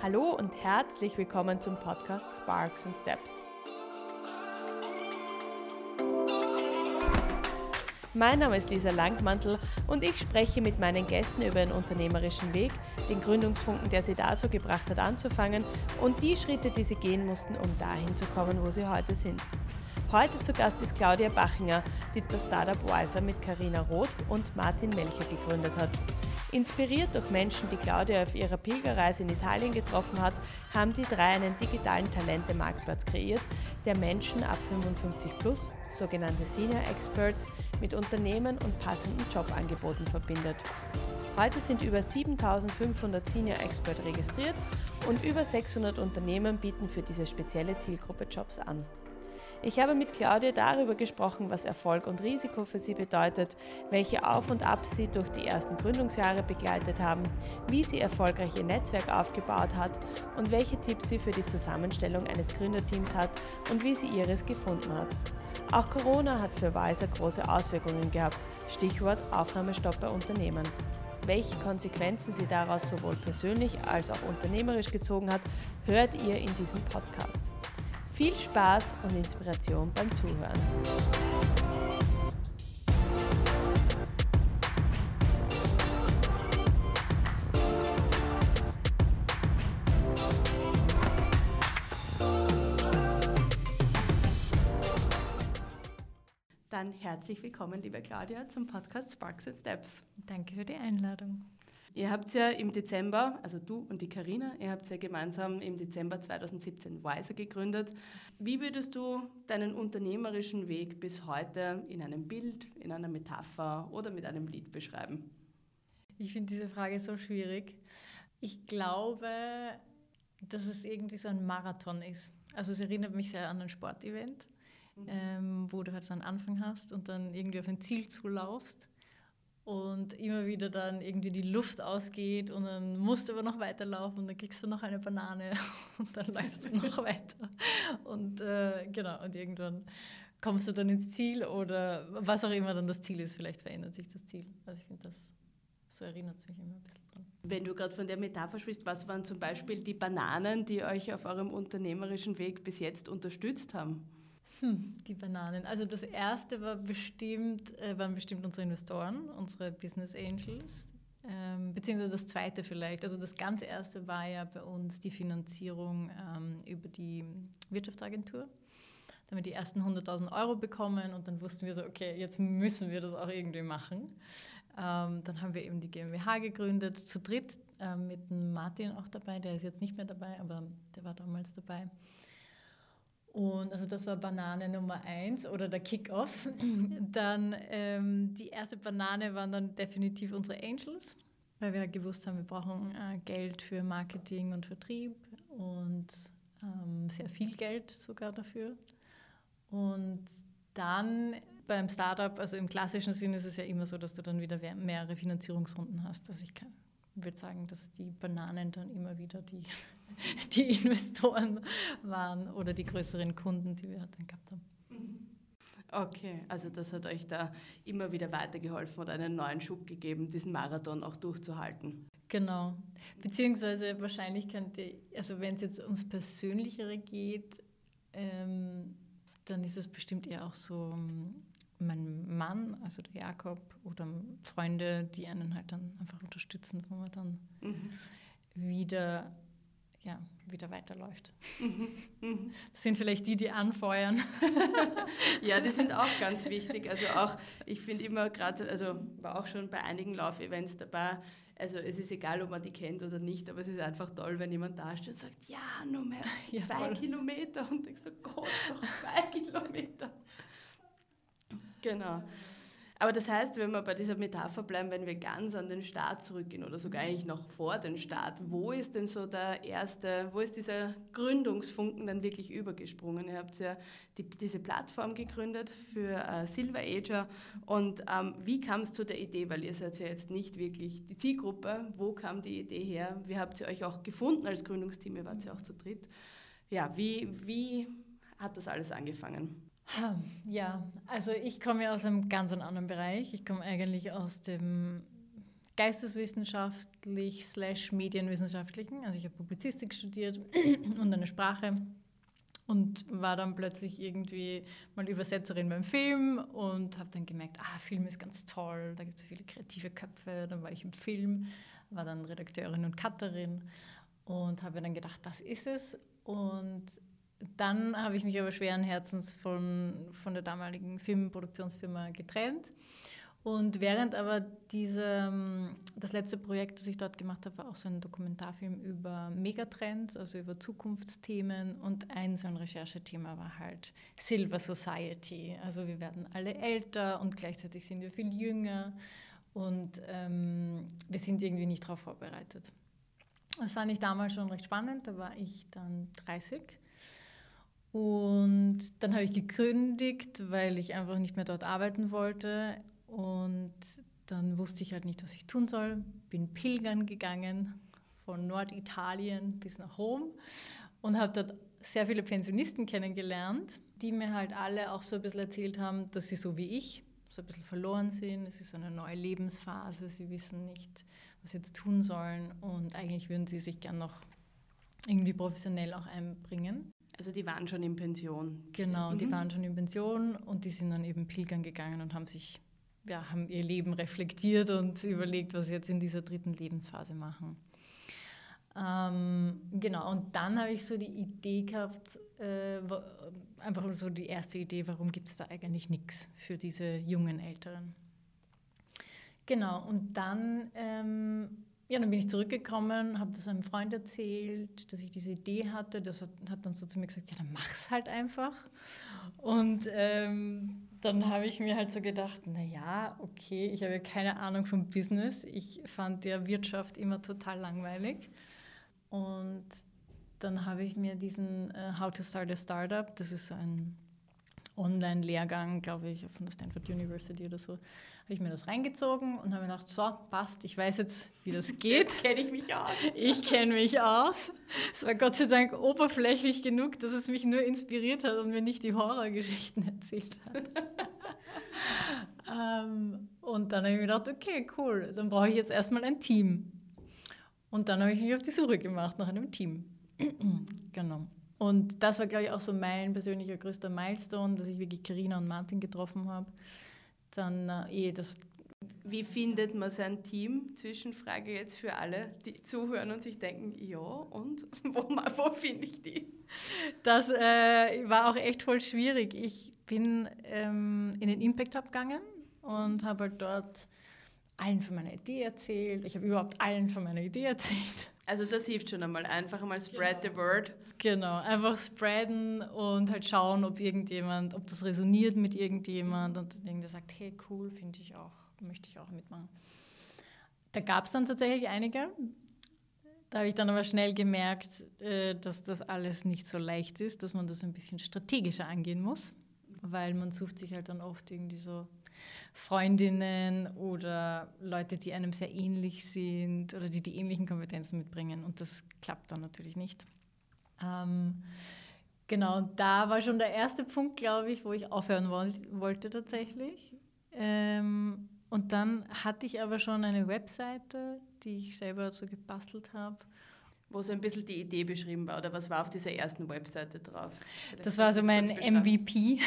Hallo und herzlich willkommen zum Podcast Sparks and Steps. Mein Name ist Lisa Langmantel und ich spreche mit meinen Gästen über den unternehmerischen Weg, den Gründungsfunken, der sie dazu gebracht hat, anzufangen und die Schritte, die sie gehen mussten, um dahin zu kommen, wo sie heute sind. Heute zu Gast ist Claudia Bachinger, die das Startup Wiser mit Karina Roth und Martin Melcher gegründet hat. Inspiriert durch Menschen, die Claudia auf ihrer Pilgerreise in Italien getroffen hat, haben die drei einen digitalen Talente-Marktplatz kreiert, der Menschen ab 55 plus, sogenannte Senior Experts, mit Unternehmen und passenden Jobangeboten verbindet. Heute sind über 7500 Senior Expert registriert und über 600 Unternehmen bieten für diese spezielle Zielgruppe Jobs an. Ich habe mit Claudia darüber gesprochen, was Erfolg und Risiko für sie bedeutet, welche Auf und Abs sie durch die ersten Gründungsjahre begleitet haben, wie sie erfolgreich ihr Netzwerk aufgebaut hat und welche Tipps sie für die Zusammenstellung eines Gründerteams hat und wie sie ihres gefunden hat. Auch Corona hat für Weiser große Auswirkungen gehabt, Stichwort Aufnahmestopp bei Unternehmen. Welche Konsequenzen sie daraus sowohl persönlich als auch unternehmerisch gezogen hat, hört ihr in diesem Podcast. Viel Spaß und Inspiration beim Zuhören. Dann herzlich willkommen, liebe Claudia, zum Podcast Sparks and Steps. Danke für die Einladung. Ihr habt ja im Dezember, also du und die Karina, ihr habt ja gemeinsam im Dezember 2017 Wiser gegründet. Wie würdest du deinen unternehmerischen Weg bis heute in einem Bild, in einer Metapher oder mit einem Lied beschreiben? Ich finde diese Frage so schwierig. Ich glaube, dass es irgendwie so ein Marathon ist. Also es erinnert mich sehr an ein Sportevent, mhm. ähm, wo du halt so einen Anfang hast und dann irgendwie auf ein Ziel zulaufst und immer wieder dann irgendwie die Luft ausgeht und dann musst du aber noch weiterlaufen und dann kriegst du noch eine Banane und dann läufst du noch weiter. Und äh, genau, und irgendwann kommst du dann ins Ziel oder was auch immer dann das Ziel ist, vielleicht verändert sich das Ziel. Also ich finde das, so erinnert es mich immer ein bisschen dran. Wenn du gerade von der Metapher sprichst, was waren zum Beispiel die Bananen, die euch auf eurem unternehmerischen Weg bis jetzt unterstützt haben? Hm, die Bananen. Also das erste war bestimmt, äh, waren bestimmt unsere Investoren, unsere Business Angels. Ähm, beziehungsweise das zweite vielleicht. Also das ganz erste war ja bei uns die Finanzierung ähm, über die Wirtschaftsagentur. Da haben wir die ersten 100.000 Euro bekommen und dann wussten wir so, okay, jetzt müssen wir das auch irgendwie machen. Ähm, dann haben wir eben die GmbH gegründet, zu dritt, äh, mit Martin auch dabei, der ist jetzt nicht mehr dabei, aber der war damals dabei. Und also das war Banane Nummer eins oder der Kick-Off. Dann ähm, die erste Banane waren dann definitiv unsere Angels, weil wir gewusst haben, wir brauchen äh, Geld für Marketing und Vertrieb und ähm, sehr viel Geld sogar dafür. Und dann beim Startup, also im klassischen Sinn ist es ja immer so, dass du dann wieder mehrere Finanzierungsrunden hast. Also ich kann, würde sagen, dass die Bananen dann immer wieder die, die Investoren waren oder die größeren Kunden, die wir dann gehabt haben. Okay, also das hat euch da immer wieder weitergeholfen oder einen neuen Schub gegeben, diesen Marathon auch durchzuhalten. Genau. Beziehungsweise wahrscheinlich könnte, also wenn es jetzt ums Persönlichere geht, ähm, dann ist es bestimmt eher auch so mein Mann, also der Jakob, oder Freunde, die einen halt dann einfach unterstützen, wo man dann mhm. wieder, ja, wieder weiterläuft. Das sind vielleicht die, die anfeuern. ja, die sind auch ganz wichtig. Also auch, ich finde immer gerade, also war auch schon bei einigen Laufevents dabei, also es ist egal, ob man die kennt oder nicht, aber es ist einfach toll, wenn jemand da steht und sagt, ja, nur mehr zwei ja, Kilometer. Und ich so, Gott, noch zwei Kilometer. Genau. Aber das heißt, wenn wir bei dieser Metapher bleiben, wenn wir ganz an den Start zurückgehen oder sogar eigentlich noch vor den Start, wo ist denn so der erste, wo ist dieser Gründungsfunken dann wirklich übergesprungen? Ihr habt ja die, diese Plattform gegründet für äh, Silver Ager und ähm, wie kam es zu der Idee? Weil ihr seid ja jetzt nicht wirklich die Zielgruppe. Wo kam die Idee her? Wie habt ihr euch auch gefunden als Gründungsteam? Ihr wart ja auch zu dritt. Ja, wie, wie hat das alles angefangen? Ja, also ich komme aus einem ganz anderen Bereich. Ich komme eigentlich aus dem geisteswissenschaftlich slash medienwissenschaftlichen. Also ich habe Publizistik studiert und eine Sprache und war dann plötzlich irgendwie mal Übersetzerin beim Film und habe dann gemerkt, ah, Film ist ganz toll, da gibt es viele kreative Köpfe. Dann war ich im Film, war dann Redakteurin und Cutterin und habe dann gedacht, das ist es. Und dann habe ich mich aber schweren Herzens von, von der damaligen Filmproduktionsfirma getrennt und während aber diese, ähm, das letzte Projekt, das ich dort gemacht habe, war auch so ein Dokumentarfilm über Megatrends, also über Zukunftsthemen. Und ein so ein Recherchethema war halt Silver Society. Also wir werden alle älter und gleichzeitig sind wir viel jünger und ähm, wir sind irgendwie nicht darauf vorbereitet. Das fand ich damals schon recht spannend. Da war ich dann 30. Und dann habe ich gekündigt, weil ich einfach nicht mehr dort arbeiten wollte. Und dann wusste ich halt nicht, was ich tun soll. Bin pilgern gegangen von Norditalien bis nach Rom und habe dort sehr viele Pensionisten kennengelernt, die mir halt alle auch so ein bisschen erzählt haben, dass sie so wie ich so ein bisschen verloren sind. Es ist so eine neue Lebensphase. Sie wissen nicht, was sie jetzt tun sollen und eigentlich würden sie sich gern noch irgendwie professionell auch einbringen. Also die waren schon in Pension. Genau, mhm. die waren schon in Pension und die sind dann eben pilgern gegangen und haben sich ja, haben ihr Leben reflektiert und überlegt, was sie jetzt in dieser dritten Lebensphase machen. Ähm, genau, und dann habe ich so die Idee gehabt, äh, einfach so die erste Idee, warum gibt es da eigentlich nichts für diese jungen Älteren. Genau, und dann, ähm, ja, dann bin ich zurückgekommen, habe das einem Freund erzählt, dass ich diese Idee hatte. Das hat, hat dann so zu mir gesagt, ja, dann mach's halt einfach. Und ähm, dann habe ich mir halt so gedacht, naja, okay, ich habe ja keine Ahnung vom Business. Ich fand ja Wirtschaft immer total langweilig. Und dann habe ich mir diesen uh, How to Start a Startup, das ist so ein Online-Lehrgang, glaube ich, von der Stanford University oder so, habe ich mir das reingezogen und habe mir gedacht, so, passt, ich weiß jetzt, wie das geht. kenne ich mich aus. Ich kenne mich aus. Es war Gott sei Dank oberflächlich genug, dass es mich nur inspiriert hat und mir nicht die Horrorgeschichten erzählt hat. ähm, und dann habe ich mir gedacht, okay, cool, dann brauche ich jetzt erstmal ein Team. Und dann habe ich mich auf die Suche gemacht nach einem Team. genau. Und das war, glaube ich, auch so mein persönlicher größter Milestone, dass ich wirklich Karina und Martin getroffen habe dann äh, eh das. Wie findet man sein Team? Zwischenfrage jetzt für alle, die zuhören und sich denken, ja, und wo, wo finde ich die? Das äh, war auch echt voll schwierig. Ich bin ähm, in den Impact Hub gegangen und habe halt dort allen von meiner Idee erzählt. Ich habe überhaupt allen von meiner Idee erzählt. Also das hilft schon einmal. Einfach einmal spread genau. the word. Genau, einfach spreaden und halt schauen, ob irgendjemand, ob das resoniert mit irgendjemand und irgendwer sagt, hey cool, finde ich auch, möchte ich auch mitmachen. Da gab es dann tatsächlich einige. Da habe ich dann aber schnell gemerkt, äh, dass das alles nicht so leicht ist, dass man das ein bisschen strategischer angehen muss, weil man sucht sich halt dann oft irgendwie so Freundinnen oder Leute, die einem sehr ähnlich sind oder die die ähnlichen Kompetenzen mitbringen. Und das klappt dann natürlich nicht. Ähm, genau, da war schon der erste Punkt, glaube ich, wo ich aufhören wollte tatsächlich. Ähm, und dann hatte ich aber schon eine Webseite, die ich selber so gebastelt habe wo so ein bisschen die Idee beschrieben war oder was war auf dieser ersten Webseite drauf? Vielleicht das war so mein MVP,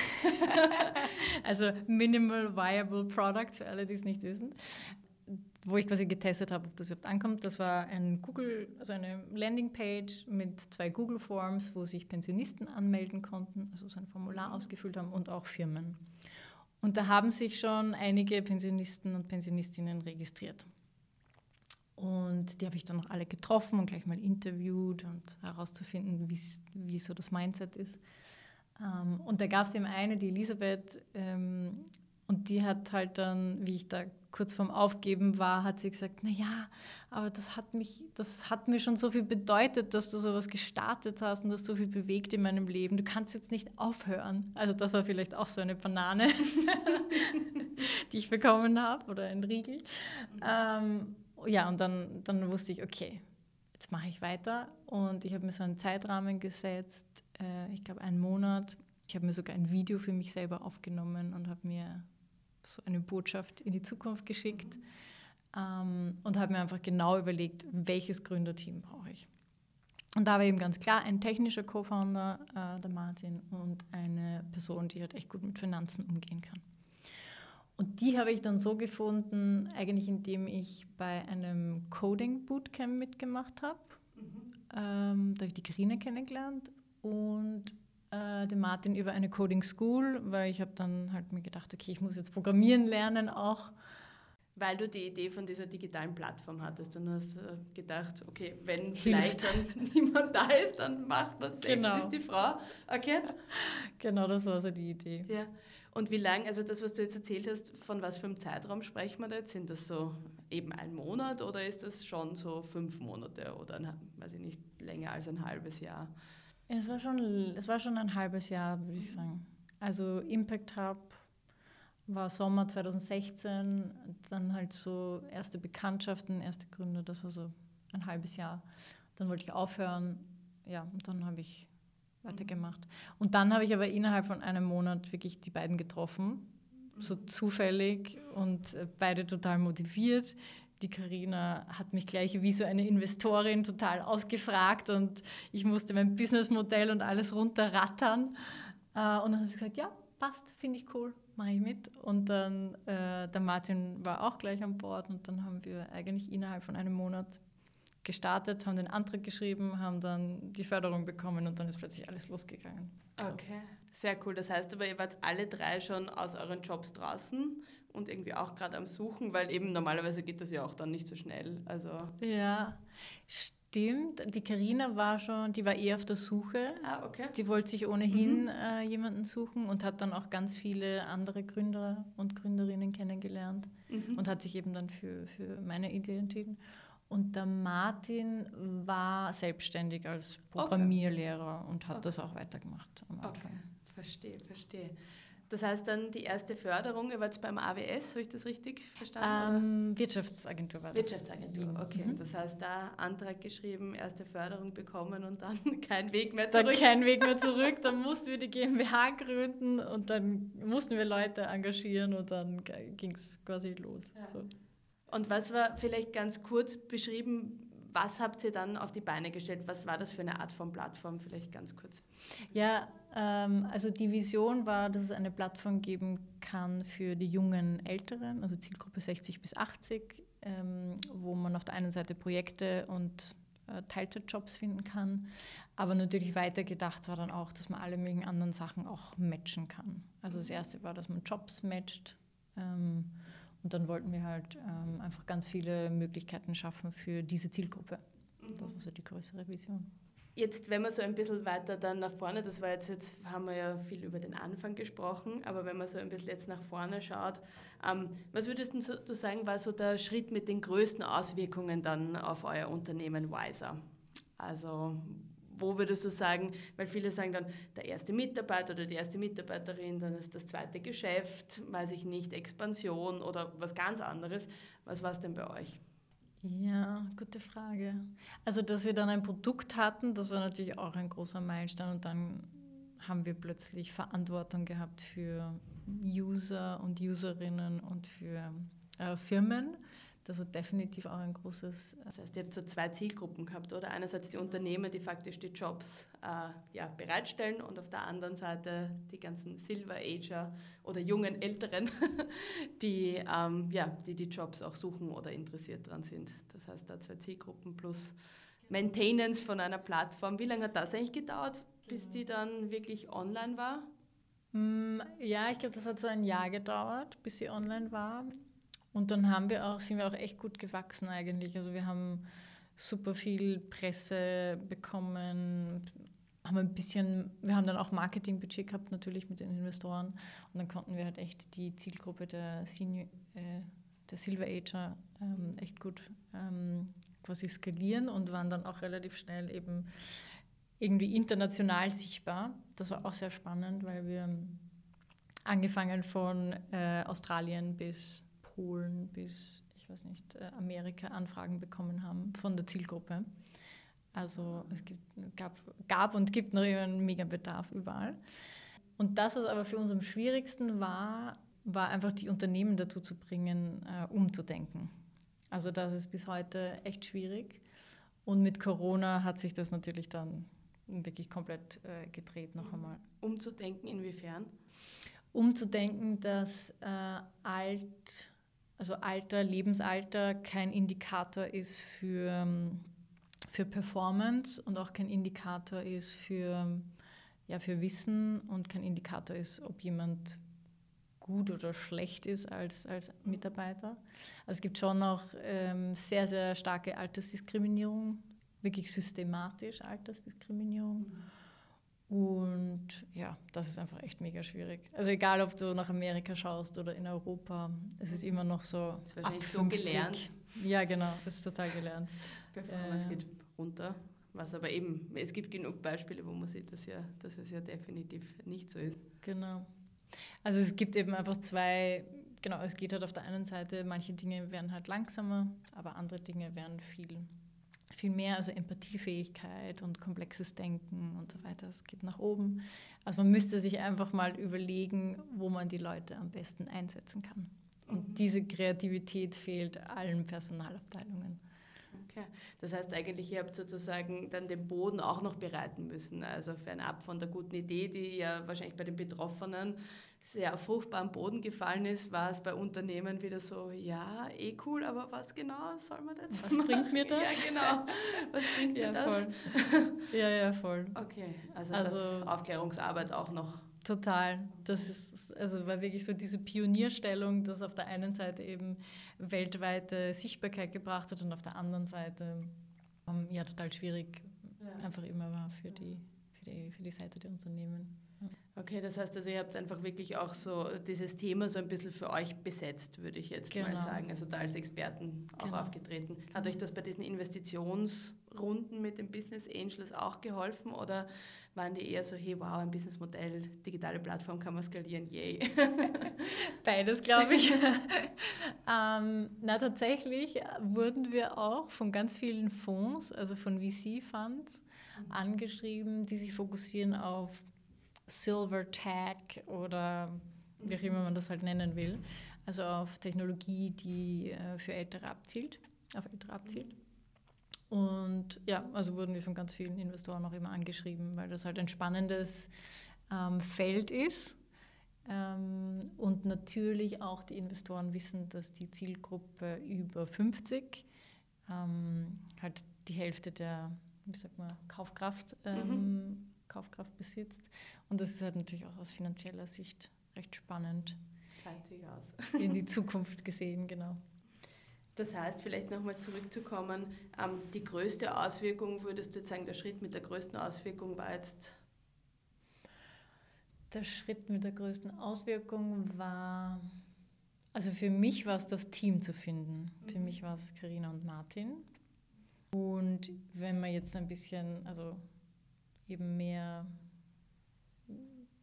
also Minimal Viable Product für alle, die es nicht wissen, wo ich quasi getestet habe, ob das überhaupt ankommt. Das war ein Google, also eine Landingpage mit zwei Google Forms, wo sich Pensionisten anmelden konnten, also so ein Formular ausgefüllt haben und auch Firmen. Und da haben sich schon einige Pensionisten und Pensionistinnen registriert. Und die habe ich dann noch alle getroffen und gleich mal interviewt und herauszufinden, wie so das Mindset ist. Ähm, und da gab es eben eine, die Elisabeth, ähm, und die hat halt dann, wie ich da kurz vorm Aufgeben war, hat sie gesagt, naja, aber das hat mich, das hat mir schon so viel bedeutet, dass du sowas gestartet hast und das so viel bewegt in meinem Leben. Du kannst jetzt nicht aufhören. Also das war vielleicht auch so eine Banane, die ich bekommen habe oder ein Riegel. Ähm, ja, und dann, dann wusste ich, okay, jetzt mache ich weiter. Und ich habe mir so einen Zeitrahmen gesetzt, äh, ich glaube einen Monat. Ich habe mir sogar ein Video für mich selber aufgenommen und habe mir so eine Botschaft in die Zukunft geschickt. ähm, und habe mir einfach genau überlegt, welches Gründerteam brauche ich. Und da war eben ganz klar ein technischer Co-Founder, äh, der Martin, und eine Person, die halt echt gut mit Finanzen umgehen kann. Und die habe ich dann so gefunden, eigentlich indem ich bei einem Coding Bootcamp mitgemacht habe. Mhm. Ähm, da habe ich die Karina kennengelernt und äh, den Martin über eine Coding School, weil ich habe dann halt mir gedacht, okay, ich muss jetzt programmieren lernen auch. Weil du die Idee von dieser digitalen Plattform hattest und hast äh, gedacht, okay, wenn vielleicht dann niemand da ist, dann macht man es genau. selbst, ist die Frau. Okay? Genau, das war so die Idee. Ja. Und wie lange, also das, was du jetzt erzählt hast, von was für einem Zeitraum sprechen wir da jetzt? Sind das so eben ein Monat oder ist das schon so fünf Monate oder, ein, weiß ich nicht, länger als ein halbes Jahr? Es war schon, es war schon ein halbes Jahr, würde ich sagen. Also Impact Hub war Sommer 2016, dann halt so erste Bekanntschaften, erste Gründe, das war so ein halbes Jahr. Dann wollte ich aufhören, ja, und dann habe ich weitergemacht. Und dann habe ich aber innerhalb von einem Monat wirklich die beiden getroffen, so zufällig und beide total motiviert. Die Karina hat mich gleich wie so eine Investorin total ausgefragt und ich musste mein Businessmodell und alles runterrattern. Äh, und dann hat sie gesagt, ja, passt, finde ich cool, mache ich mit. Und dann äh, der Martin war auch gleich an Bord und dann haben wir eigentlich innerhalb von einem Monat gestartet, haben den Antrag geschrieben, haben dann die Förderung bekommen und dann ist plötzlich alles losgegangen. Okay, sehr cool. Das heißt aber, ihr wart alle drei schon aus euren Jobs draußen und irgendwie auch gerade am Suchen, weil eben normalerweise geht das ja auch dann nicht so schnell. Also ja, stimmt. Die Karina war schon, die war eher auf der Suche. Ah, okay. Die wollte sich ohnehin mhm. äh, jemanden suchen und hat dann auch ganz viele andere Gründer und Gründerinnen kennengelernt mhm. und hat sich eben dann für, für meine Idee entschieden. Und der Martin war selbstständig als Programmierlehrer okay. und hat okay. das auch weitergemacht. Okay, verstehe, verstehe. Das heißt dann die erste Förderung, ihr wart beim AWS, habe ich das richtig verstanden? Ähm, Wirtschaftsagentur war das. Wirtschaftsagentur, okay. Mhm. Das heißt, da Antrag geschrieben, erste Förderung bekommen und dann kein Weg mehr zurück. Dann kein Weg mehr zurück, dann mussten wir die GmbH gründen und dann mussten wir Leute engagieren und dann ging es quasi los. Ja. So. Und was war vielleicht ganz kurz beschrieben, was habt ihr dann auf die Beine gestellt? Was war das für eine Art von Plattform? Vielleicht ganz kurz. Ja, ähm, also die Vision war, dass es eine Plattform geben kann für die jungen Älteren, also Zielgruppe 60 bis 80, ähm, wo man auf der einen Seite Projekte und äh, Teilzeitjobs finden kann. Aber natürlich weitergedacht war dann auch, dass man alle möglichen anderen Sachen auch matchen kann. Also das erste war, dass man Jobs matcht. Ähm, und dann wollten wir halt ähm, einfach ganz viele Möglichkeiten schaffen für diese Zielgruppe. Das war so die größere Vision. Jetzt, wenn man so ein bisschen weiter dann nach vorne, das war jetzt, jetzt haben wir ja viel über den Anfang gesprochen, aber wenn man so ein bisschen jetzt nach vorne schaut, ähm, was würdest du sagen, war so der Schritt mit den größten Auswirkungen dann auf euer Unternehmen Wiser? Also wo würdest du sagen, weil viele sagen dann, der erste Mitarbeiter oder die erste Mitarbeiterin, dann ist das zweite Geschäft, weiß ich nicht, Expansion oder was ganz anderes. Was war es denn bei euch? Ja, gute Frage. Also, dass wir dann ein Produkt hatten, das war natürlich auch ein großer Meilenstein und dann haben wir plötzlich Verantwortung gehabt für User und Userinnen und für äh, Firmen. Das war definitiv auch ein großes. Das heißt, ihr habt so zwei Zielgruppen gehabt, oder? Einerseits die Unternehmen, die faktisch die Jobs äh, ja, bereitstellen und auf der anderen Seite die ganzen Silver Ager oder jungen Älteren, die, ähm, ja, die die Jobs auch suchen oder interessiert daran sind. Das heißt, da zwei Zielgruppen plus Maintenance von einer Plattform. Wie lange hat das eigentlich gedauert, bis die dann wirklich online war? Mm, ja, ich glaube, das hat so ein Jahr gedauert, bis sie online war. Und dann haben wir auch, sind wir auch echt gut gewachsen eigentlich. Also wir haben super viel Presse bekommen, haben ein bisschen, wir haben dann auch Marketingbudget gehabt natürlich mit den Investoren und dann konnten wir halt echt die Zielgruppe der Senior, äh, der Silver Ager ähm, echt gut ähm, quasi skalieren und waren dann auch relativ schnell eben irgendwie international sichtbar. Das war auch sehr spannend, weil wir angefangen von äh, Australien bis Polen bis, ich weiß nicht, äh, Amerika Anfragen bekommen haben von der Zielgruppe. Also es gibt, gab, gab und gibt noch immer einen Megabedarf überall. Und das, was aber für uns am schwierigsten war, war einfach die Unternehmen dazu zu bringen, äh, umzudenken. Also das ist bis heute echt schwierig. Und mit Corona hat sich das natürlich dann wirklich komplett äh, gedreht noch einmal. Umzudenken inwiefern? Umzudenken, dass äh, alt, also Alter, Lebensalter kein Indikator ist für, für Performance und auch kein Indikator ist für, ja, für Wissen und kein Indikator ist, ob jemand gut oder schlecht ist als, als Mitarbeiter. Also es gibt schon noch ähm, sehr, sehr starke Altersdiskriminierung wirklich systematisch Altersdiskriminierung. Und ja, das ist einfach echt mega schwierig. Also egal, ob du nach Amerika schaust oder in Europa, es ist immer noch so das ist wahrscheinlich so gelernt. Ja, genau, es ist total gelernt. Performance äh, geht runter. Was aber eben, es gibt genug Beispiele, wo man sieht, dass, ja, dass es ja definitiv nicht so ist. Genau. Also es gibt eben einfach zwei, genau, es geht halt auf der einen Seite, manche Dinge werden halt langsamer, aber andere Dinge werden viel viel mehr, also Empathiefähigkeit und komplexes Denken und so weiter. Es geht nach oben. Also man müsste sich einfach mal überlegen, wo man die Leute am besten einsetzen kann. Und mhm. diese Kreativität fehlt allen Personalabteilungen. Okay. Das heißt eigentlich, ihr habt sozusagen dann den Boden auch noch bereiten müssen. Also fernab von der guten Idee, die ja wahrscheinlich bei den Betroffenen sehr auf fruchtbaren Boden gefallen ist, war es bei Unternehmen wieder so, ja, eh cool, aber was genau soll man dazu Was machen? bringt mir das? Ja, genau. Was bringt ja, mir das? Voll. Ja, ja, voll. Okay, also, also Aufklärungsarbeit auch noch. Total. Das ist, also war wirklich so diese Pionierstellung, das auf der einen Seite eben weltweite Sichtbarkeit gebracht hat und auf der anderen Seite um, ja total schwierig ja. einfach immer war für die, für die, für die Seite der Unternehmen. Okay, das heißt also, ihr habt einfach wirklich auch so dieses Thema so ein bisschen für euch besetzt, würde ich jetzt genau. mal sagen. Also da als Experten auch genau. aufgetreten. Hat euch das bei diesen Investitionsrunden mit den Business Angels auch geholfen oder waren die eher so, hey wow, ein Businessmodell, digitale Plattform kann man skalieren, yay? Beides, glaube ich. ähm, na, tatsächlich wurden wir auch von ganz vielen Fonds, also von VC-Funds, mhm. angeschrieben, die sich fokussieren auf Silver Tag oder wie auch immer man das halt nennen will. Also auf Technologie, die äh, für Ältere abzielt, auf Ältere abzielt. Und ja, also wurden wir von ganz vielen Investoren auch immer angeschrieben, weil das halt ein spannendes ähm, Feld ist. Ähm, und natürlich auch die Investoren wissen, dass die Zielgruppe über 50 ähm, halt die Hälfte der, wie sagt man, Kaufkraft ähm, mhm. Kaufkraft besitzt. Und das ist halt natürlich auch aus finanzieller Sicht recht spannend. Zeitig aus. in die Zukunft gesehen, genau. Das heißt, vielleicht nochmal zurückzukommen, ähm, die größte Auswirkung, würdest du jetzt sagen, der Schritt mit der größten Auswirkung war jetzt? Der Schritt mit der größten Auswirkung war, also für mich war es das Team zu finden. Für mhm. mich war es Karina und Martin. Und wenn man jetzt ein bisschen, also eben mehr,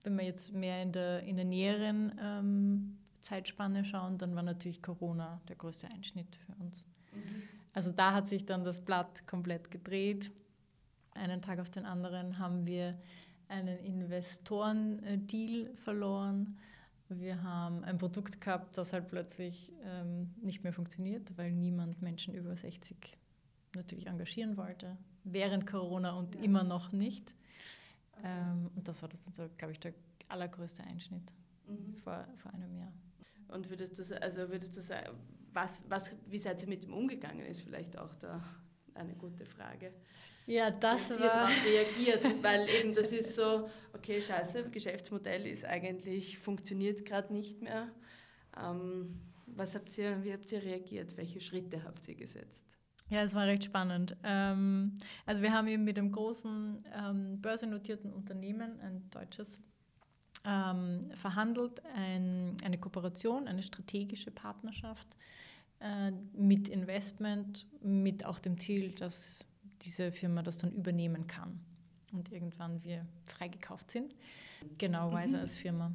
wenn wir jetzt mehr in der, in der näheren ähm, Zeitspanne schauen, dann war natürlich Corona der größte Einschnitt für uns. Mhm. Also da hat sich dann das Blatt komplett gedreht. Einen Tag auf den anderen haben wir einen Investoren-Deal verloren. Wir haben ein Produkt gehabt, das halt plötzlich ähm, nicht mehr funktioniert, weil niemand Menschen über 60 natürlich engagieren wollte. Während Corona und ja. immer noch nicht. Ähm, und das war das, so, glaube ich, der allergrößte Einschnitt mhm. vor, vor einem Jahr. Und würdest du, also würdest du sagen, was, was, wie seid ihr mit dem umgegangen, ist vielleicht auch da eine gute Frage. Ja, das Wie war... reagiert, weil eben das ist so, okay, scheiße, Geschäftsmodell ist eigentlich, funktioniert gerade nicht mehr. Ähm, was habt ihr, wie habt ihr reagiert? Welche Schritte habt ihr gesetzt? Ja, es war recht spannend. Ähm, also wir haben eben mit einem großen ähm, börsennotierten Unternehmen, ein deutsches, ähm, verhandelt, ein, eine Kooperation, eine strategische Partnerschaft äh, mit Investment, mit auch dem Ziel, dass diese Firma das dann übernehmen kann und irgendwann wir freigekauft sind, genauerweise mhm. als Firma.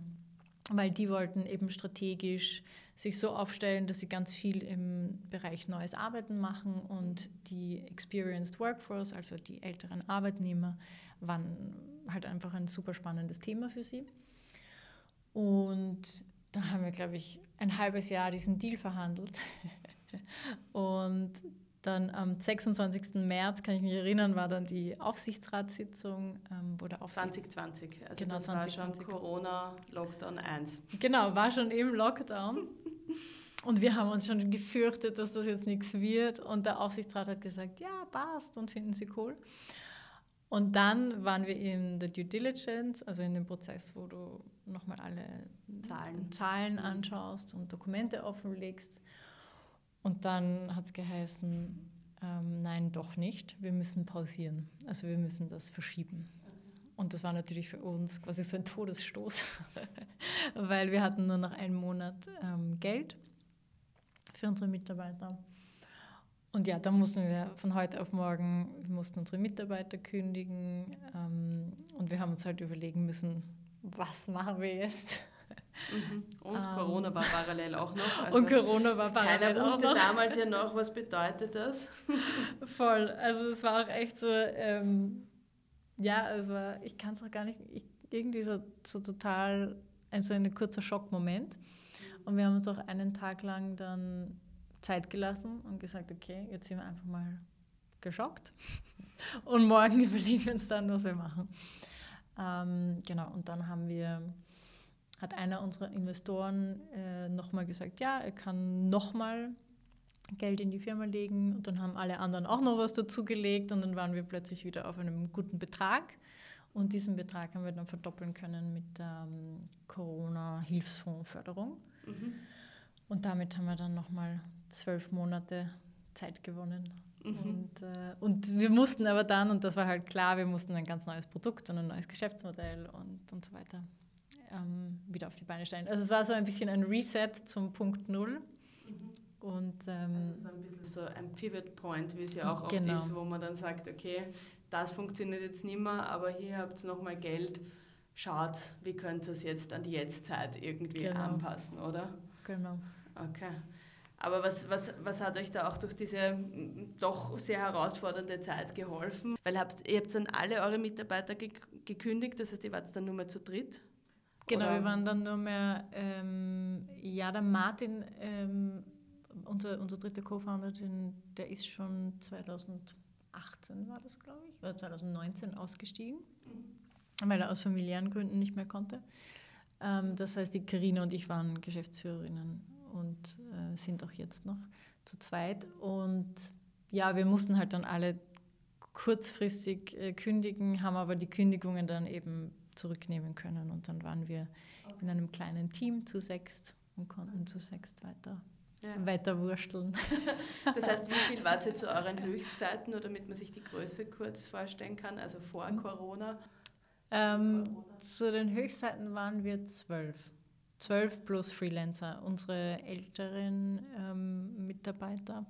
Weil die wollten eben strategisch sich so aufstellen, dass sie ganz viel im Bereich neues Arbeiten machen und die Experienced Workforce, also die älteren Arbeitnehmer, waren halt einfach ein super spannendes Thema für sie. Und da haben wir, glaube ich, ein halbes Jahr diesen Deal verhandelt. Und dann am 26. März, kann ich mich erinnern, war dann die Aufsichtsratssitzung, ähm, wo der Aufsichts 2020, also genau, das 2020. war schon Corona, Lockdown 1. Genau, war schon im Lockdown. Und wir haben uns schon gefürchtet, dass das jetzt nichts wird. Und der Aufsichtsrat hat gesagt, ja, passt und finden Sie cool. Und dann waren wir in der Due Diligence, also in dem Prozess, wo du nochmal alle Zahlen, Zahlen anschaust und Dokumente offenlegst. Und dann hat es geheißen, ähm, nein, doch nicht, wir müssen pausieren. Also wir müssen das verschieben. Und das war natürlich für uns quasi so ein Todesstoß, weil wir hatten nur noch einen Monat ähm, Geld für unsere Mitarbeiter. Und ja, da mussten wir von heute auf morgen, wir mussten unsere Mitarbeiter kündigen ähm, und wir haben uns halt überlegen müssen, was machen wir jetzt? Mhm. Und ähm, Corona war parallel auch noch. Also und Corona war parallel keiner wusste damals ja noch, was bedeutet das. Voll. Also es war auch echt so, ähm, ja, also ich kann es auch gar nicht, ich, irgendwie so, so total, also ein kurzer Schockmoment. Und wir haben uns auch einen Tag lang dann Zeit gelassen und gesagt, okay, jetzt sind wir einfach mal geschockt. Und morgen überlegen wir uns dann, was wir machen. Ähm, genau, und dann haben wir hat einer unserer Investoren äh, nochmal gesagt, ja, er kann nochmal Geld in die Firma legen und dann haben alle anderen auch noch was dazugelegt und dann waren wir plötzlich wieder auf einem guten Betrag und diesen Betrag haben wir dann verdoppeln können mit der ähm, Corona-Hilfsfondsförderung. Mhm. Und damit haben wir dann nochmal zwölf Monate Zeit gewonnen. Mhm. Und, äh, und wir mussten aber dann, und das war halt klar, wir mussten ein ganz neues Produkt und ein neues Geschäftsmodell und, und so weiter ähm, wieder auf die Beine stellen. Also es war so ein bisschen ein Reset zum Punkt Null. Mhm. Und, ähm, also so ein bisschen so ein Pivot Point, wie es ja auch genau. oft ist, wo man dann sagt, okay, das funktioniert jetzt nicht mehr, aber hier habt ihr nochmal Geld, schaut, wie könnt ihr es jetzt an die Jetztzeit irgendwie genau. anpassen, oder? Genau. Okay. Aber was, was, was hat euch da auch durch diese doch sehr herausfordernde Zeit geholfen? Weil habt, ihr habt dann alle eure Mitarbeiter gekündigt, das heißt, ihr wart dann nur mehr zu dritt? Genau, Oder? wir waren dann nur mehr, ähm, ja, der Martin, ähm, unser, unser dritter Co-Founder, der ist schon 2018 war das, glaube ich, oder 2019 ausgestiegen, mhm. weil er aus familiären Gründen nicht mehr konnte. Ähm, das heißt, die Karina und ich waren Geschäftsführerinnen und äh, sind auch jetzt noch zu zweit. Und ja, wir mussten halt dann alle kurzfristig äh, kündigen, haben aber die Kündigungen dann eben zurücknehmen können. Und dann waren wir okay. in einem kleinen Team zu sechst und konnten zu sechst weiter, ja. weiter wursteln. Das heißt, wie viel wart ihr zu euren Höchstzeiten, nur damit man sich die Größe kurz vorstellen kann, also vor mhm. Corona? Ähm, zu den Höchstzeiten waren wir zwölf. Zwölf plus Freelancer. Unsere älteren ähm, Mitarbeiter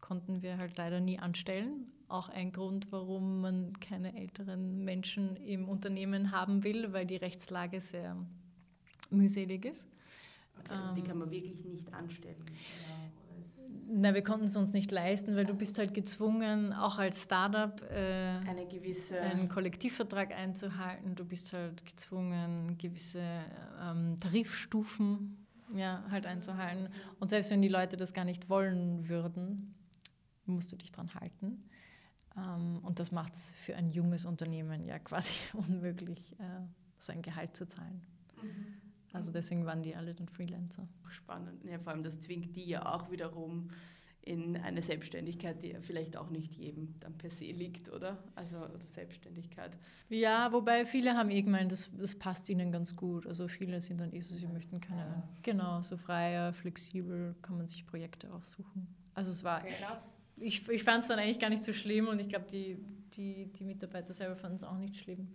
konnten wir halt leider nie anstellen, auch ein Grund, warum man keine älteren Menschen im Unternehmen haben will, weil die Rechtslage sehr mühselig ist. Okay, also die ähm, kann man wirklich nicht anstellen. Nein, wir konnten es uns nicht leisten, weil du bist halt gezwungen, auch als Startup äh, eine gewisse einen Kollektivvertrag einzuhalten. Du bist halt gezwungen, gewisse ähm, Tarifstufen ja, halt einzuhalten. Und selbst wenn die Leute das gar nicht wollen würden, musst du dich dran halten. Ähm, und das macht es für ein junges Unternehmen ja quasi unmöglich, äh, so ein Gehalt zu zahlen. Mhm. Also deswegen waren die alle dann Freelancer. Spannend. Ja, vor allem das zwingt die ja auch wiederum in eine Selbstständigkeit, die ja vielleicht auch nicht jedem dann per se liegt, oder? Also oder Selbstständigkeit. Ja, wobei viele haben eh gemeint, das, das passt ihnen ganz gut. Also viele sind dann eh so, sie möchten keine, ja. genau, so freier, flexibel, kann man sich Projekte aussuchen. Also es war, ich, ich fand es dann eigentlich gar nicht so schlimm und ich glaube, die, die, die Mitarbeiter selber fanden es auch nicht schlimm.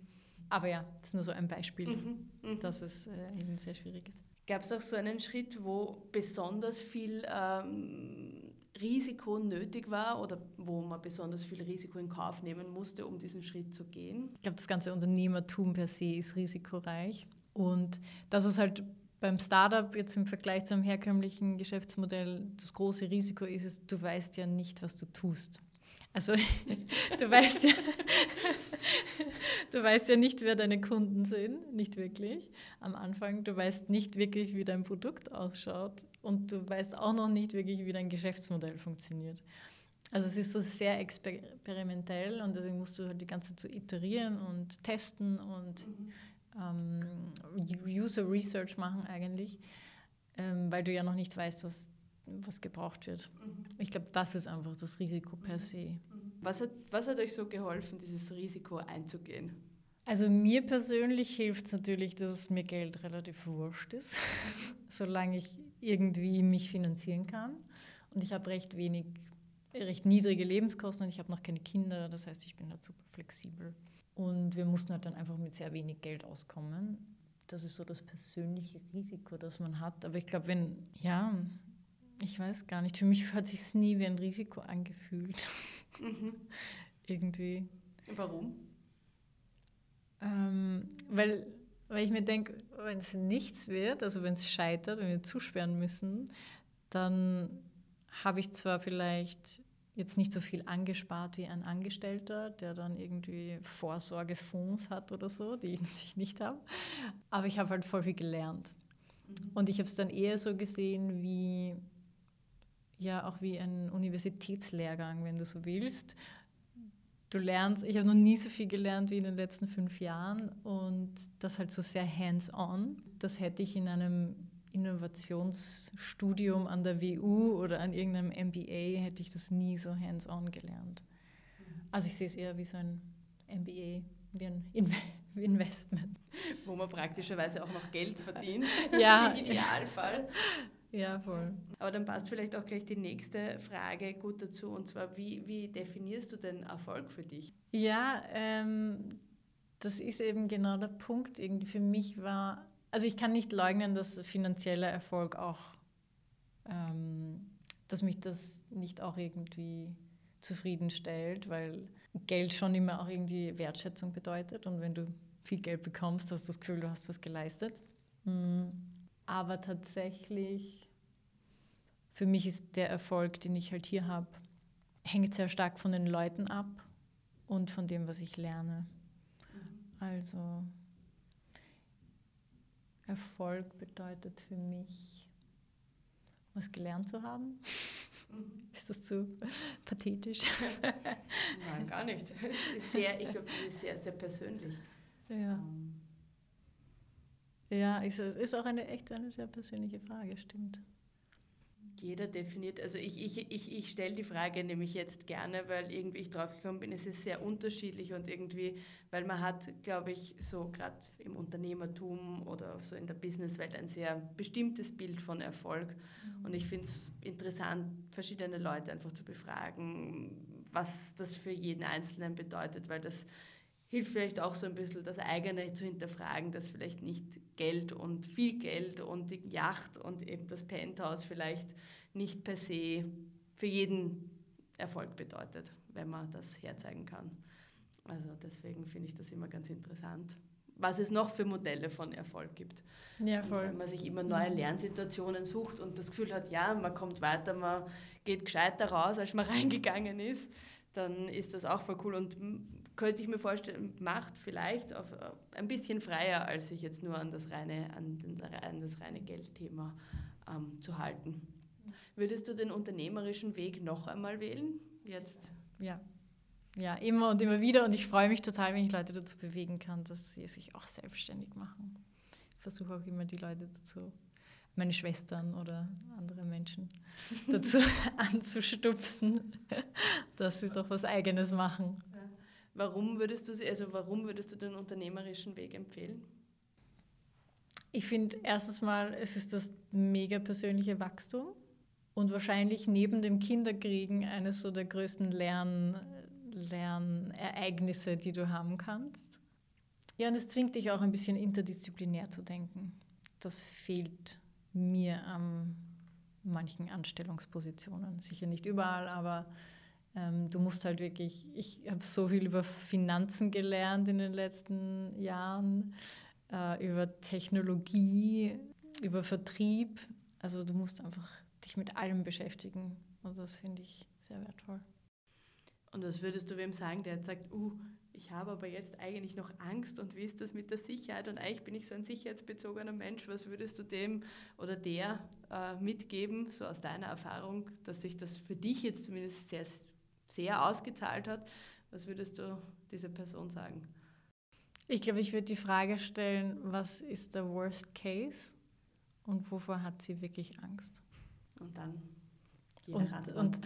Aber ja, das ist nur so ein Beispiel, mhm, mhm. dass es äh, eben sehr schwierig ist. Gab es auch so einen Schritt, wo besonders viel ähm, Risiko nötig war oder wo man besonders viel Risiko in Kauf nehmen musste, um diesen Schritt zu gehen? Ich glaube, das ganze Unternehmertum per se ist risikoreich. Und das ist halt beim Startup jetzt im Vergleich zu einem herkömmlichen Geschäftsmodell das große Risiko ist, ist, du weißt ja nicht, was du tust. Also du weißt ja, du weißt ja nicht, wer deine Kunden sind, nicht wirklich am Anfang. Du weißt nicht wirklich, wie dein Produkt ausschaut und du weißt auch noch nicht wirklich, wie dein Geschäftsmodell funktioniert. Also es ist so sehr experimentell und deswegen musst du halt die ganze Zeit so iterieren und testen und mhm. Ähm, User Research machen eigentlich, ähm, weil du ja noch nicht weißt, was, was gebraucht wird. Mhm. Ich glaube, das ist einfach das Risiko per mhm. se. Was hat, was hat euch so geholfen, dieses Risiko einzugehen? Also mir persönlich hilft es natürlich, dass mir Geld relativ wurscht ist, solange ich irgendwie mich finanzieren kann. Und ich habe recht wenig recht niedrige Lebenskosten und ich habe noch keine Kinder, das heißt, ich bin halt super flexibel. Und wir mussten halt dann einfach mit sehr wenig Geld auskommen. Das ist so das persönliche Risiko, das man hat. Aber ich glaube, wenn, ja, ich weiß gar nicht, für mich hat sich nie wie ein Risiko angefühlt. Mhm. Irgendwie. Warum? Ähm, weil, weil ich mir denke, wenn es nichts wird, also wenn es scheitert, wenn wir zusperren müssen, dann habe ich zwar vielleicht jetzt nicht so viel angespart wie ein Angestellter, der dann irgendwie Vorsorgefonds hat oder so, die ich nicht habe, aber ich habe halt voll viel gelernt. Mhm. Und ich habe es dann eher so gesehen wie, ja, auch wie ein Universitätslehrgang, wenn du so willst. Du lernst, ich habe noch nie so viel gelernt wie in den letzten fünf Jahren und das halt so sehr hands-on. Das hätte ich in einem Innovationsstudium an der WU oder an irgendeinem MBA hätte ich das nie so hands-on gelernt. Also ich sehe es eher wie so ein MBA, wie ein Investment. Wo man praktischerweise auch noch Geld verdient, ja. im Idealfall. Ja, voll. Aber dann passt vielleicht auch gleich die nächste Frage gut dazu, und zwar, wie, wie definierst du denn Erfolg für dich? Ja, ähm, das ist eben genau der Punkt. Irgendwie für mich war also ich kann nicht leugnen, dass finanzieller Erfolg auch, ähm, dass mich das nicht auch irgendwie zufriedenstellt, weil Geld schon immer auch irgendwie Wertschätzung bedeutet und wenn du viel Geld bekommst, hast du das Gefühl, du hast was geleistet. Mhm. Aber tatsächlich, für mich ist der Erfolg, den ich halt hier habe, hängt sehr stark von den Leuten ab und von dem, was ich lerne. Mhm. Also Erfolg bedeutet für mich, was gelernt zu haben. Mhm. Ist das zu pathetisch? Nein, gar nicht. Sehr, ich glaube, das ist sehr, sehr persönlich. Ja. Ähm. Ja, es ist auch eine echt eine sehr persönliche Frage, stimmt jeder definiert, also ich, ich, ich, ich stelle die Frage nämlich jetzt gerne, weil irgendwie ich draufgekommen bin, es ist sehr unterschiedlich und irgendwie, weil man hat, glaube ich, so gerade im Unternehmertum oder so in der Businesswelt ein sehr bestimmtes Bild von Erfolg. Mhm. Und ich finde es interessant, verschiedene Leute einfach zu befragen, was das für jeden Einzelnen bedeutet, weil das hilft vielleicht auch so ein bisschen das eigene zu hinterfragen, dass vielleicht nicht Geld und viel Geld und die Yacht und eben das Penthouse vielleicht nicht per se für jeden Erfolg bedeutet, wenn man das herzeigen kann. Also deswegen finde ich das immer ganz interessant, was es noch für Modelle von Erfolg gibt. Ja, voll. wenn man sich immer neue Lernsituationen sucht und das Gefühl hat, ja, man kommt weiter, man geht gescheiter raus, als man reingegangen ist, dann ist das auch voll cool. Und könnte ich mir vorstellen, macht vielleicht auf, äh, ein bisschen freier, als sich jetzt nur an das reine, an, an das reine Geldthema ähm, zu halten. Würdest du den unternehmerischen Weg noch einmal wählen? Jetzt? Ja. Ja, immer und immer wieder. Und ich freue mich total, wenn ich Leute dazu bewegen kann, dass sie sich auch selbstständig machen. Ich versuche auch immer die Leute dazu, meine Schwestern oder andere Menschen, dazu anzustupsen, dass sie doch was Eigenes machen. Warum würdest du, also warum würdest du den unternehmerischen Weg empfehlen? Ich finde erstens mal, es ist das mega persönliche Wachstum und wahrscheinlich neben dem Kinderkriegen eines so der größten Lern, Lernereignisse, die du haben kannst. Ja, und es zwingt dich auch ein bisschen interdisziplinär zu denken. Das fehlt mir an manchen Anstellungspositionen. Sicher nicht überall, aber du musst halt wirklich, ich habe so viel über Finanzen gelernt in den letzten Jahren, äh, über Technologie, über Vertrieb. Also du musst einfach dich mit allem beschäftigen und das finde ich sehr wertvoll. Und was würdest du wem sagen, der jetzt sagt, uh, ich habe aber jetzt eigentlich noch Angst und wie ist das mit der Sicherheit und eigentlich bin ich so ein sicherheitsbezogener Mensch. Was würdest du dem oder der äh, mitgeben, so aus deiner Erfahrung, dass sich das für dich jetzt zumindest sehr, sehr ausgezahlt hat? Was würdest du dieser Person sagen? Ich glaube, ich würde die Frage stellen, was ist der Worst Case und wovor hat sie wirklich Angst? Und dann und, und,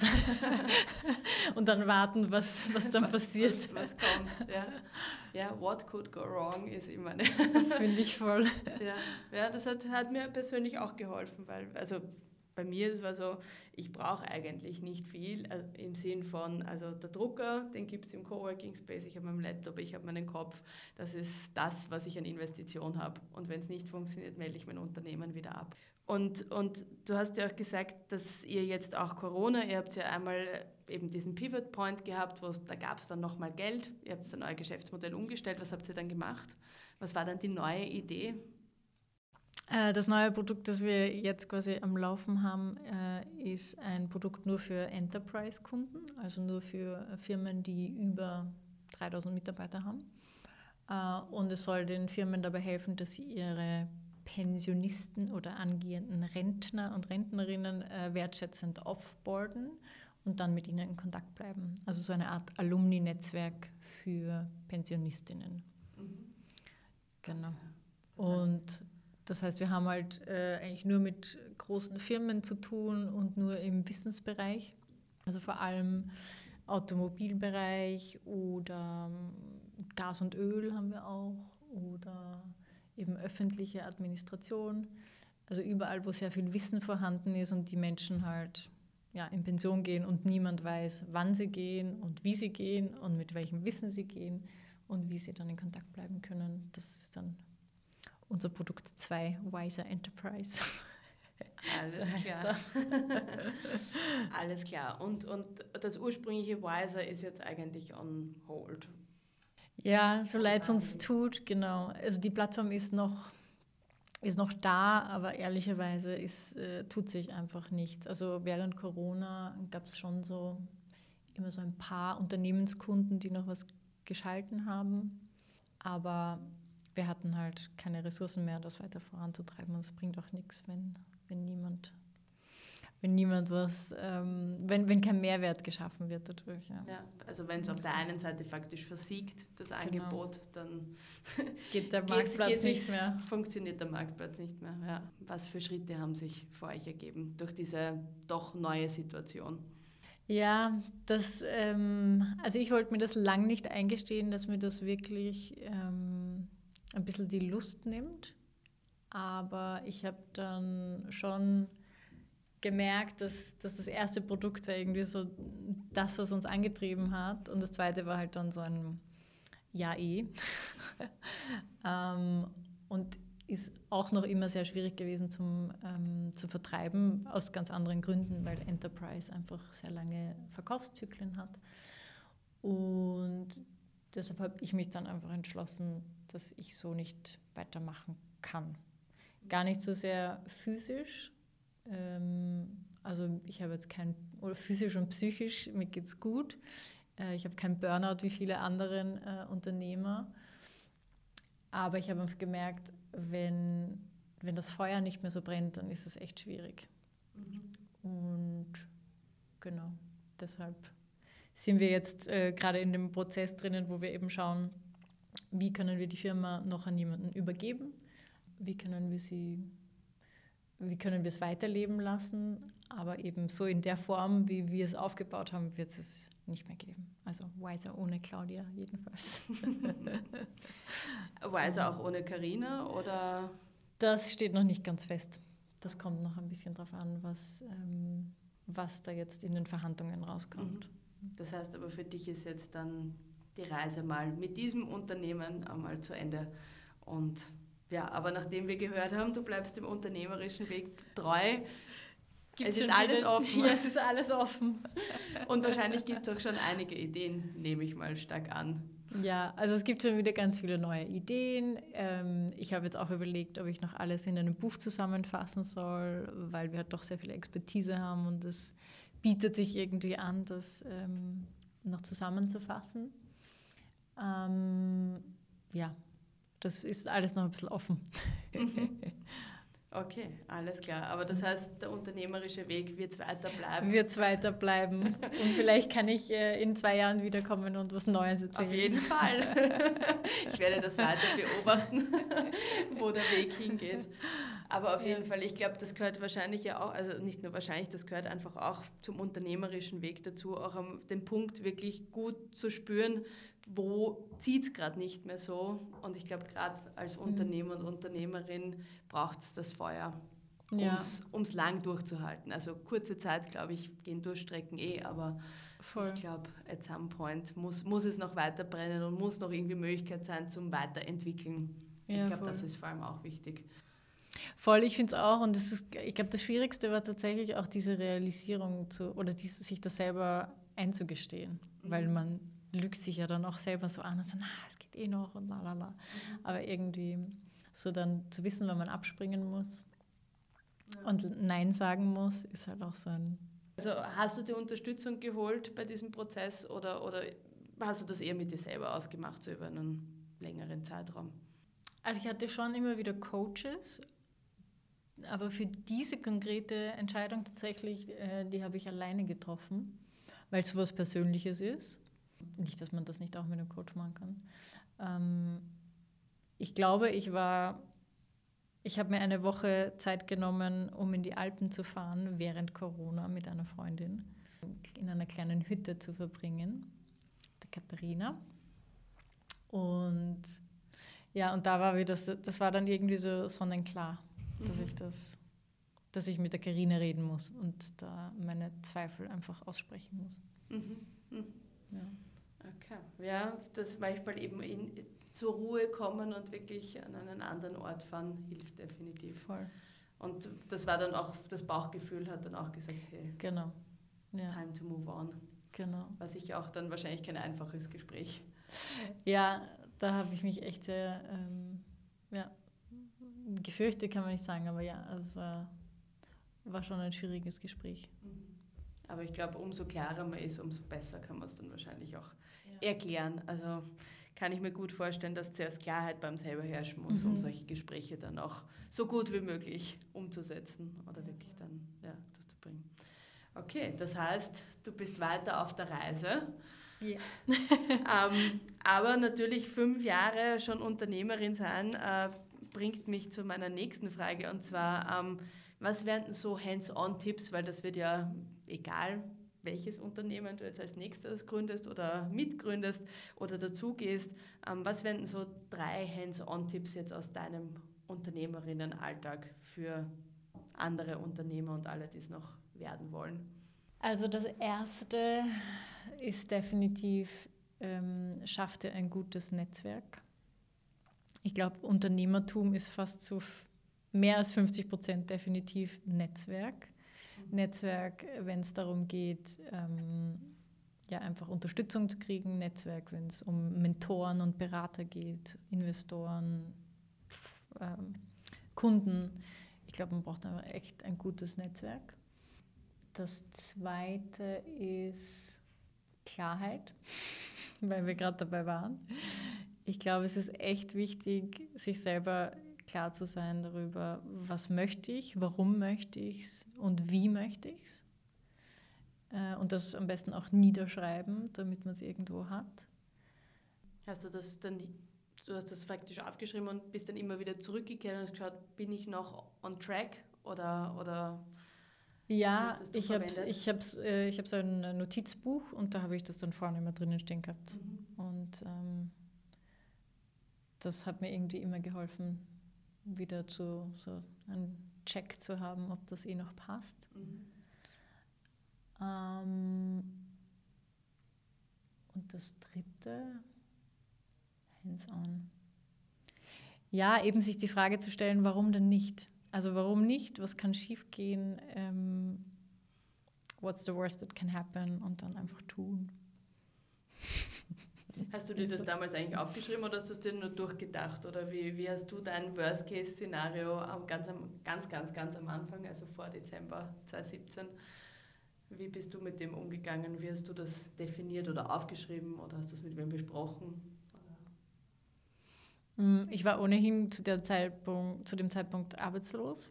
und, dann warten, was, was dann was, passiert. Was, was, kommt, ja. Ja, what could go wrong ist immer eine. Finde ich voll. Ja, ja das hat, hat mir persönlich auch geholfen, weil, also bei mir, das war so, ich brauche eigentlich nicht viel also im Sinn von, also der Drucker, den gibt es im Coworking Space, ich habe meinen Laptop, ich habe meinen Kopf, das ist das, was ich an Investition habe. Und wenn es nicht funktioniert, melde ich mein Unternehmen wieder ab. Und, und du hast ja auch gesagt, dass ihr jetzt auch Corona, ihr habt ja einmal eben diesen Pivot Point gehabt, wo da gab es dann nochmal Geld, ihr habt dann euer Geschäftsmodell umgestellt. Was habt ihr dann gemacht? Was war dann die neue Idee? Äh, das neue Produkt, das wir jetzt quasi am Laufen haben, äh, ist ein Produkt nur für Enterprise-Kunden, also nur für Firmen, die über 3000 Mitarbeiter haben. Äh, und es soll den Firmen dabei helfen, dass sie ihre Pensionisten oder angehenden Rentner und Rentnerinnen wertschätzend offboarden und dann mit ihnen in Kontakt bleiben. Also so eine Art Alumni-Netzwerk für Pensionistinnen. Mhm. Genau. Und das heißt, wir haben halt äh, eigentlich nur mit großen Firmen zu tun und nur im Wissensbereich. Also vor allem Automobilbereich oder ähm, Gas und Öl haben wir auch oder eben öffentliche Administration. Also überall, wo sehr viel Wissen vorhanden ist und die Menschen halt ja, in Pension gehen und niemand weiß, wann sie gehen und wie sie gehen und mit welchem Wissen sie gehen und wie sie dann in Kontakt bleiben können. Das ist dann unser Produkt 2, Wiser Enterprise. Alles klar. Alles klar. Und, und das ursprüngliche Wiser ist jetzt eigentlich on hold. Ja, so leid es uns tut, genau. Also die Plattform ist noch, ist noch da, aber ehrlicherweise ist, äh, tut sich einfach nichts. Also während Corona gab es schon so immer so ein paar Unternehmenskunden, die noch was geschalten haben. Aber wir hatten halt keine Ressourcen mehr, das weiter voranzutreiben. Und es bringt auch nichts, wenn, wenn niemand wenn niemand was, ähm, wenn, wenn kein Mehrwert geschaffen wird dadurch. Ja, ja also wenn es auf der einen Seite faktisch versiegt, das genau. Angebot, dann geht der Marktplatz geht, geht nicht mehr. Funktioniert der Marktplatz nicht mehr. Ja. Was für Schritte haben sich für euch ergeben durch diese doch neue Situation? Ja, das, ähm, also ich wollte mir das lang nicht eingestehen, dass mir das wirklich ähm, ein bisschen die Lust nimmt. Aber ich habe dann schon gemerkt, dass, dass das erste Produkt war irgendwie so das, was uns angetrieben hat. Und das zweite war halt dann so ein Ja eh. ähm, und ist auch noch immer sehr schwierig gewesen zum, ähm, zu vertreiben, aus ganz anderen Gründen, weil Enterprise einfach sehr lange Verkaufszyklen hat. Und deshalb habe ich mich dann einfach entschlossen, dass ich so nicht weitermachen kann. Gar nicht so sehr physisch, ähm, also ich habe jetzt kein, oder physisch und psychisch, mir geht es gut. Äh, ich habe keinen Burnout wie viele anderen äh, Unternehmer. Aber ich habe einfach gemerkt, wenn, wenn das Feuer nicht mehr so brennt, dann ist es echt schwierig. Mhm. Und genau, deshalb sind wir jetzt äh, gerade in dem Prozess drinnen, wo wir eben schauen, wie können wir die Firma noch an jemanden übergeben, wie können wir sie wie können wir es weiterleben lassen, aber eben so in der Form, wie wir es aufgebaut haben, wird es nicht mehr geben. Also Wiser ohne Claudia jedenfalls. Wiser auch ohne Karina oder? Das steht noch nicht ganz fest. Das kommt noch ein bisschen darauf an, was, ähm, was da jetzt in den Verhandlungen rauskommt. Mhm. Das heißt aber für dich ist jetzt dann die Reise mal mit diesem Unternehmen einmal zu Ende und ja, aber nachdem wir gehört haben, du bleibst dem unternehmerischen Weg treu, Gibt's es ist alles viele, offen. Ja, es ist alles offen. Und wahrscheinlich gibt es auch schon einige Ideen, nehme ich mal stark an. Ja, also es gibt schon wieder ganz viele neue Ideen. Ähm, ich habe jetzt auch überlegt, ob ich noch alles in einem Buch zusammenfassen soll, weil wir halt doch sehr viel Expertise haben und es bietet sich irgendwie an, das ähm, noch zusammenzufassen. Ähm, ja, das ist alles noch ein bisschen offen. Mhm. Okay, alles klar. Aber das heißt, der unternehmerische Weg wird weiter bleiben. Wird weiter bleiben. Und vielleicht kann ich äh, in zwei Jahren wiederkommen und was Neues erzählen. Auf jeden Fall. Ich werde das weiter beobachten, wo der Weg hingeht. Aber auf jeden Fall, ich glaube, das gehört wahrscheinlich ja auch, also nicht nur wahrscheinlich, das gehört einfach auch zum unternehmerischen Weg dazu, auch den Punkt wirklich gut zu spüren, wo zieht es gerade nicht mehr so. Und ich glaube, gerade als mhm. Unternehmer und Unternehmerin braucht es das Feuer, um es ja. lang durchzuhalten. Also kurze Zeit, glaube ich, gehen Durchstrecken eh, aber Voll. ich glaube, at some point muss, muss es noch weiter brennen und muss noch irgendwie Möglichkeit sein zum Weiterentwickeln. Ja, ich glaube, das ist vor allem auch wichtig. Voll, ich finde es auch. Und das ist, ich glaube, das Schwierigste war tatsächlich auch diese Realisierung zu, oder dies, sich das selber einzugestehen, mhm. weil man lügt sich ja dann auch selber so an und so, na, es geht eh noch und la la la. Mhm. Aber irgendwie so dann zu wissen, wann man abspringen muss ja. und Nein sagen muss, ist halt auch so ein. Also hast du die Unterstützung geholt bei diesem Prozess oder, oder hast du das eher mit dir selber ausgemacht, so über einen längeren Zeitraum? Also ich hatte schon immer wieder Coaches, aber für diese konkrete Entscheidung tatsächlich, äh, die habe ich alleine getroffen, weil es so was Persönliches ist. Nicht, dass man das nicht auch mit einem Coach machen kann. Ähm, ich glaube, ich war, ich habe mir eine Woche Zeit genommen, um in die Alpen zu fahren, während Corona mit einer Freundin, in einer kleinen Hütte zu verbringen, der Katharina. Und ja, und da war wieder, das war dann irgendwie so sonnenklar, mhm. dass ich das, dass ich mit der Karina reden muss und da meine Zweifel einfach aussprechen muss. Mhm. Mhm. Ja. Okay. Ja, dass manchmal eben in, zur Ruhe kommen und wirklich an einen anderen Ort fahren, hilft definitiv. Voll. Und das war dann auch, das Bauchgefühl hat dann auch gesagt, hey, genau. Ja. time to move on. Genau. War sicher auch dann wahrscheinlich kein einfaches Gespräch. Ja, da habe ich mich echt sehr, ähm, ja, gefürchtet kann man nicht sagen, aber ja, also es war, war schon ein schwieriges Gespräch. Mhm. Aber ich glaube, umso klarer man ist, umso besser kann man es dann wahrscheinlich auch ja. erklären. Also kann ich mir gut vorstellen, dass zuerst Klarheit beim selber herrschen muss, mhm. um solche Gespräche dann auch so gut wie möglich umzusetzen oder wirklich dann ja, durchzubringen. Okay, das heißt, du bist weiter auf der Reise. Ja. ähm, aber natürlich fünf Jahre schon Unternehmerin sein, äh, bringt mich zu meiner nächsten Frage und zwar, ähm, was wären so Hands-on-Tipps, weil das wird ja egal, welches Unternehmen du jetzt als nächstes gründest oder mitgründest oder dazugehst. Ähm, was wären so drei Hands-on-Tipps jetzt aus deinem Unternehmerinnenalltag für andere Unternehmer und alle, die es noch werden wollen? Also das Erste ist definitiv, ähm, schaff dir ein gutes Netzwerk. Ich glaube, Unternehmertum ist fast zu mehr als 50 Prozent definitiv Netzwerk. Netzwerk, wenn es darum geht, ähm, ja, einfach Unterstützung zu kriegen, Netzwerk, wenn es um Mentoren und Berater geht, Investoren, ähm, Kunden. Ich glaube, man braucht aber echt ein gutes Netzwerk. Das zweite ist Klarheit, weil wir gerade dabei waren. Ich glaube, es ist echt wichtig, sich selber klar zu sein darüber, was möchte ich, warum möchte ich es und wie möchte ich es. Äh, und das am besten auch niederschreiben, damit man es irgendwo hat. Hast du das dann, du hast das faktisch aufgeschrieben und bist dann immer wieder zurückgekehrt und hast geschaut, bin ich noch on track oder, oder ja, ich habe ich hab's, äh, ich hab so ein Notizbuch und da habe ich das dann vorne immer drinnen stehen gehabt. Mhm. Und ähm, das hat mir irgendwie immer geholfen, wieder zu so einen Check zu haben, ob das eh noch passt. Mhm. Ähm, und das dritte, hands-on. Ja, eben sich die Frage zu stellen, warum denn nicht? Also warum nicht? Was kann schiefgehen? Ähm, what's the worst that can happen? Und dann einfach tun. Hast du dir das damals eigentlich aufgeschrieben oder hast du es dir nur durchgedacht? Oder wie, wie hast du dein Worst-Case-Szenario ganz, ganz, ganz, ganz am Anfang, also vor Dezember 2017, wie bist du mit dem umgegangen? Wie hast du das definiert oder aufgeschrieben oder hast du es mit wem besprochen? Mm, ich war ohnehin zu, Zeitpunkt, zu dem Zeitpunkt arbeitslos.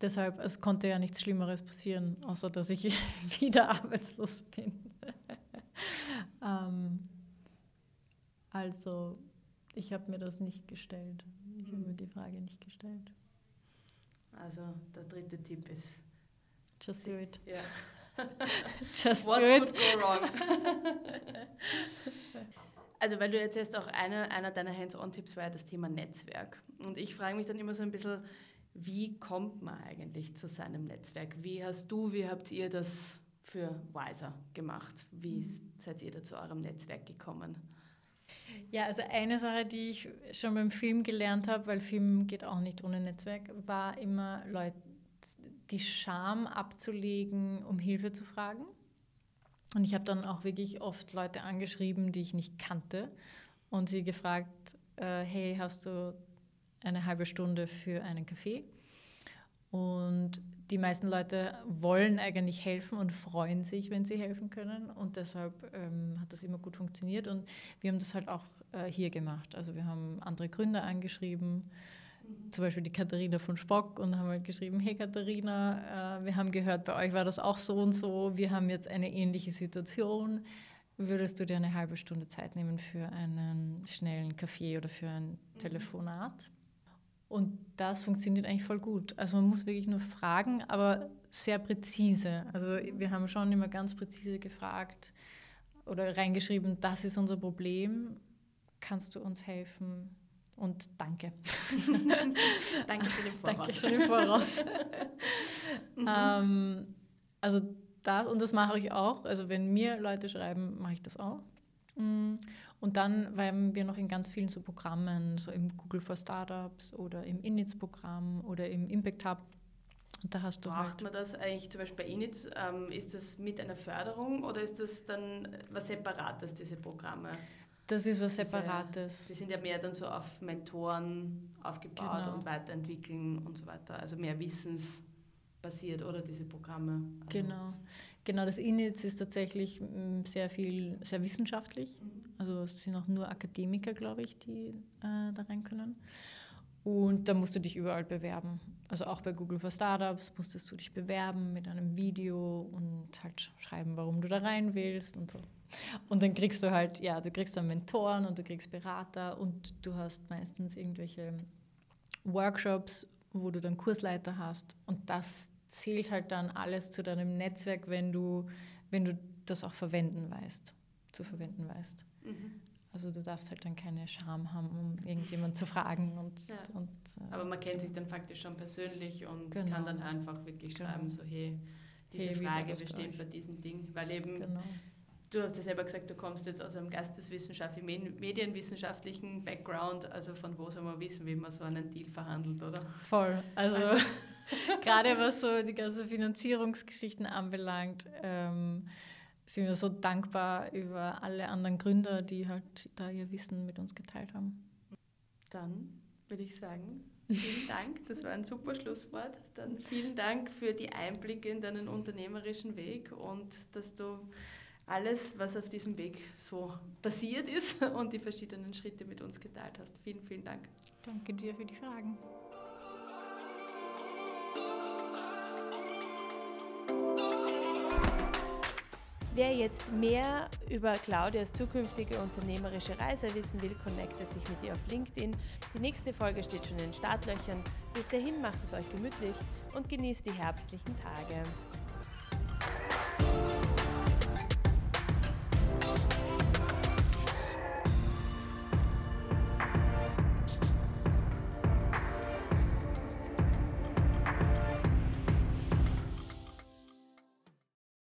Deshalb, es konnte ja nichts Schlimmeres passieren, außer dass ich wieder arbeitslos bin. ähm, also, ich habe mir das nicht gestellt. Ich habe mir die Frage nicht gestellt. Also, der dritte Tipp ist: Just do it. Ja. Just What do it. could go wrong? also, weil du erzählst, auch einer, einer deiner Hands-on-Tipps war ja das Thema Netzwerk. Und ich frage mich dann immer so ein bisschen, wie kommt man eigentlich zu seinem Netzwerk? Wie hast du, wie habt ihr das für Wiser gemacht? Wie seid ihr da zu eurem Netzwerk gekommen? Ja, also eine Sache, die ich schon beim Film gelernt habe, weil Film geht auch nicht ohne Netzwerk, war immer Leute, die Scham abzulegen, um Hilfe zu fragen. Und ich habe dann auch wirklich oft Leute angeschrieben, die ich nicht kannte und sie gefragt, äh, hey, hast du eine halbe Stunde für einen Kaffee? Und die meisten Leute wollen eigentlich helfen und freuen sich, wenn sie helfen können. Und deshalb ähm, hat das immer gut funktioniert. Und wir haben das halt auch äh, hier gemacht. Also wir haben andere Gründer angeschrieben, zum Beispiel die Katharina von Spock und haben halt geschrieben, hey Katharina, äh, wir haben gehört, bei euch war das auch so und so, wir haben jetzt eine ähnliche Situation. Würdest du dir eine halbe Stunde Zeit nehmen für einen schnellen Kaffee oder für ein Telefonat? Und das funktioniert eigentlich voll gut. Also man muss wirklich nur fragen, aber sehr präzise. Also wir haben schon immer ganz präzise gefragt oder reingeschrieben, das ist unser Problem, kannst du uns helfen? Und danke. danke schon im Voraus. danke schon im Voraus. Mhm. ähm, also das, und das mache ich auch. Also wenn mir Leute schreiben, mache ich das auch. Mm, Und dann waren wir noch in ganz vielen so Programmen, so im Google for Startups oder im Inits-Programm oder im Impact Hub. Und da hast du Braucht halt man das eigentlich zum Beispiel bei Init? Ähm, ist das mit einer Förderung oder ist das dann was Separates, diese Programme? Das ist was Separates. Sie sind ja mehr dann so auf Mentoren aufgebaut Genau. und weiterentwickeln und so weiter. Also mehr wissensbasiert, oder diese Programme? Also, Genau. Genau, das Init ist tatsächlich mm, sehr viel, sehr wissenschaftlich. Also es sind auch nur Akademiker, glaube ich, die äh, da rein können. Und da musst du dich überall bewerben. Also auch bei Google for Startups musstest du dich bewerben mit einem Video und halt schreiben, warum du da rein willst und so. Und dann kriegst du halt, ja, du kriegst dann Mentoren und du kriegst Berater und du hast meistens irgendwelche Workshops, wo du dann Kursleiter hast. Und das zählt halt dann alles zu deinem Netzwerk, wenn du, wenn du das auch verwenden weißt, zu verwenden weißt. Mhm. Also du darfst halt dann keine Scham haben, um irgendjemand zu fragen. Und, Ja. und, äh, Aber man kennt sich dann faktisch schon persönlich und Genau. kann dann einfach wirklich Genau. schreiben, so hey, diese Hey, Frage bei besteht vor diesem Ding. Weil eben, genau. du hast ja selber gesagt, du kommst jetzt aus einem geisteswissenschaftlichen, medienwissenschaftlichen Background. Also von wo soll man wissen, wie man so einen Deal verhandelt, oder? Voll. Also, Also- gerade was so die ganzen Finanzierungsgeschichten anbelangt, ähm, sind wir so dankbar über alle anderen Gründer, die halt da ihr Wissen mit uns geteilt haben. Dann würde ich sagen, vielen Dank. Das war ein super Schlusswort. Dann vielen Dank für die Einblicke in deinen unternehmerischen Weg und dass du alles, was auf diesem Weg so passiert ist und die verschiedenen Schritte mit uns geteilt hast. Vielen, vielen Dank. Danke dir für die Fragen. Wer jetzt mehr über Claudias zukünftige unternehmerische Reise wissen will, connectet sich mit ihr auf LinkedIn. Die nächste Folge steht schon in den Startlöchern. Bis dahin macht es euch gemütlich und genießt die herbstlichen Tage.